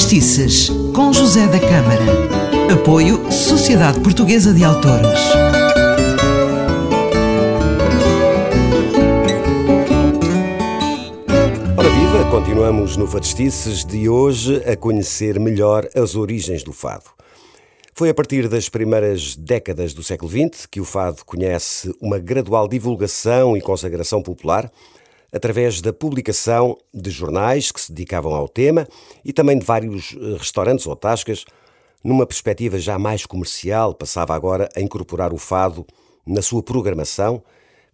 Vertistices, com José da Câmara. Apoio Sociedade Portuguesa de Autores. Ora viva, continuamos no Vertistices de hoje a conhecer melhor as origens do fado. Foi a partir das primeiras décadas do século XX que o fado conhece uma gradual divulgação e consagração popular, através da publicação de jornais que se dedicavam ao tema e também de vários eh, restaurantes ou tascas, numa perspectiva já mais comercial, passava agora a incorporar o fado na sua programação,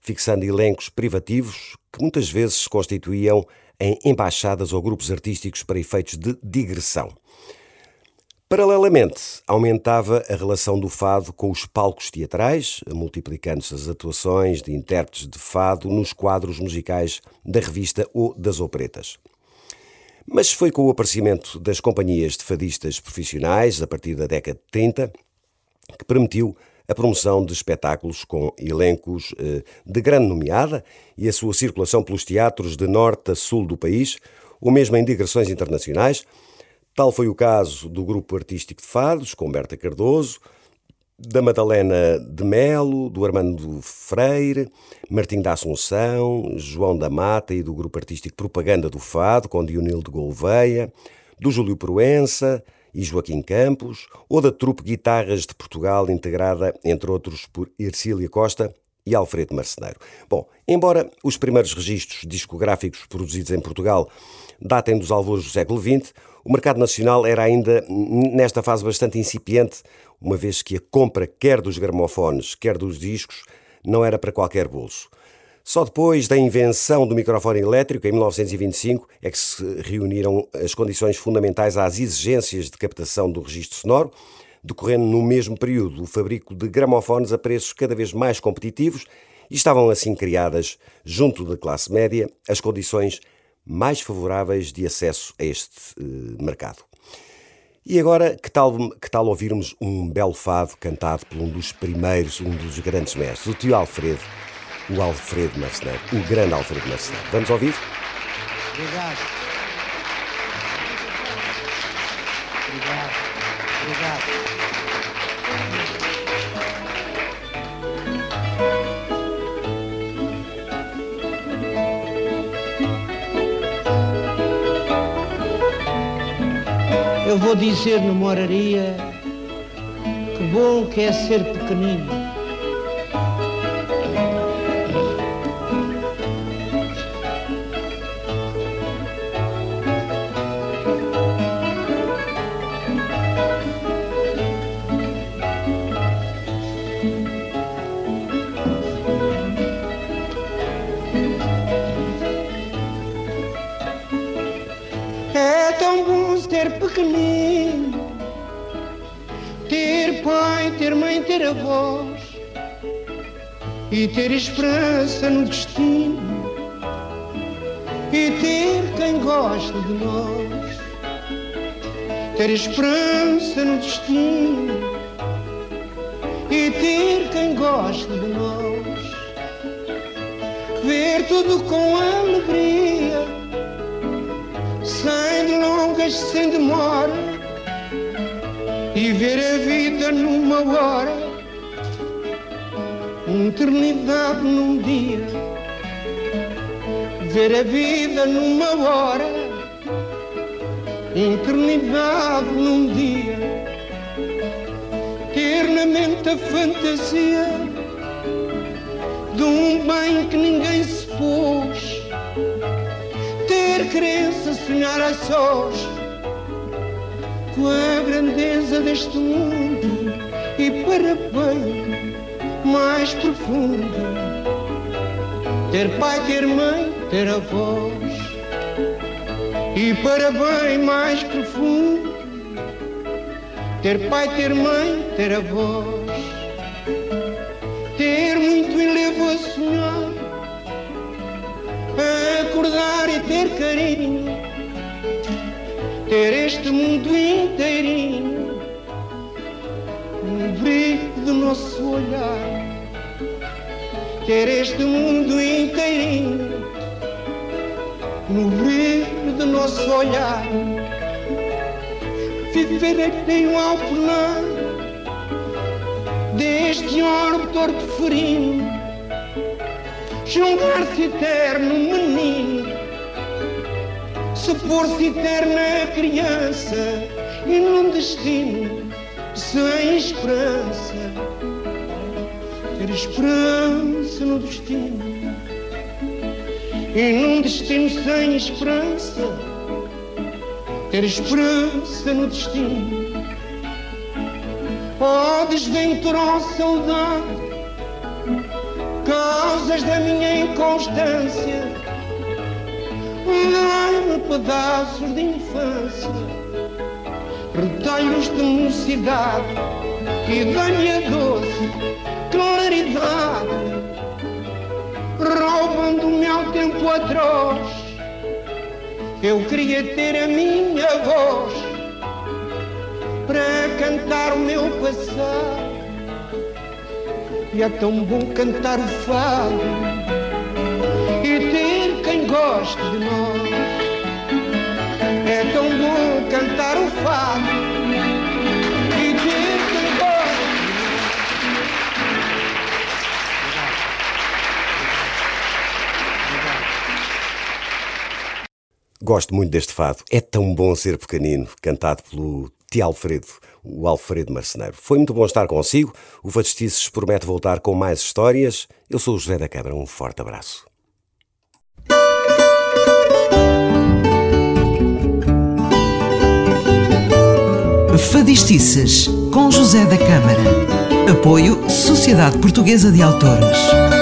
fixando elencos privativos que muitas vezes se constituíam em embaixadas ou grupos artísticos para efeitos de digressão. Paralelamente, aumentava a relação do fado com os palcos teatrais, multiplicando-se as atuações de intérpretes de fado nos quadros musicais da revista ou das operetas. Mas foi com o aparecimento das companhias de fadistas profissionais, a partir da década de 30, que permitiu a promoção de espetáculos com elencos eh, de grande nomeada e a sua circulação pelos teatros de norte a sul do país, ou mesmo em digressões internacionais, Tal foi o caso do grupo artístico de fados, com Berta Cardoso, da Madalena de Melo, do Armando Freire, Martim da Assunção, João da Mata e do grupo artístico Propaganda do Fado, com Dionil de Gouveia, do Júlio Proença e Joaquim Campos, ou da trupe Guitarras de Portugal, integrada, entre outros, por Ercília Costa e Alfredo Marceneiro. Bom, embora os primeiros registros discográficos produzidos em Portugal datem dos alvores do século XX, o mercado nacional era ainda, nesta fase, bastante incipiente, uma vez que a compra quer dos gramofones, quer dos discos, não era para qualquer bolso. Só depois da invenção do microfone elétrico, em 1925, é que se reuniram as condições fundamentais às exigências de captação do registro sonoro, decorrendo no mesmo período o fabrico de gramofones a preços cada vez mais competitivos e estavam assim criadas, junto da classe média, as condições mais favoráveis de acesso a este uh, mercado. E agora, que tal, que tal ouvirmos um belo fado cantado por um dos primeiros, um dos grandes mestres, o tio Alfredo, o Alfredo Marceneiro, o grande Alfredo Marceneiro. Vamos ouvir? Obrigado. Obrigado. Eu vou dizer no moraria que bom que é ser pequenino. É tão bom ser pequenino, ter pai, ter mãe, ter avós. E ter esperança no destino. E ter quem gosta de nós, ter esperança no destino e ter quem gosta de nós, ver tudo com alegria sem delongas, sem demora, e ver a vida numa hora, uma eternidade num dia. Ver a vida numa hora, eternidade num dia. Ter na mente a fantasia de um bem que ninguém se pôs ter crença, sonhar a sós com a grandeza deste mundo e para bem mais profundo. Ter pai, ter mãe, ter avós e para bem mais profundo. Ter pai, ter mãe, ter avós, ter muito enlevo a sonhar acordar e ter carinho, ter este mundo inteirinho no brilho do nosso olhar, ter este mundo inteirinho no brilho do nosso olhar, viverei ao pular deste orbe torto ferino, julgar-se eterno menino, se pôr-se eterna criança e num destino sem esperança, ter esperança no destino e num destino sem esperança, ter esperança no destino. Oh, desventurosa saudade, causas da minha inconstância, dai-me pedaços de infância, retalhos de mocidade e dá-lhe a doce claridade roubando-me ao tempo atroz. Eu queria ter a minha voz para cantar o meu passado. E é tão bom cantar o fado e ter quem goste de nós. Gosto muito deste fado. É tão bom ser pequenino, cantado pelo Tio Alfredo, o Alfredo Marceneiro. Foi muito bom estar consigo. O Fadistices promete voltar com mais histórias. Eu sou o José da Câmara. Um forte abraço. Fadistices, com José da Câmara. Apoio Sociedade Portuguesa de Autores.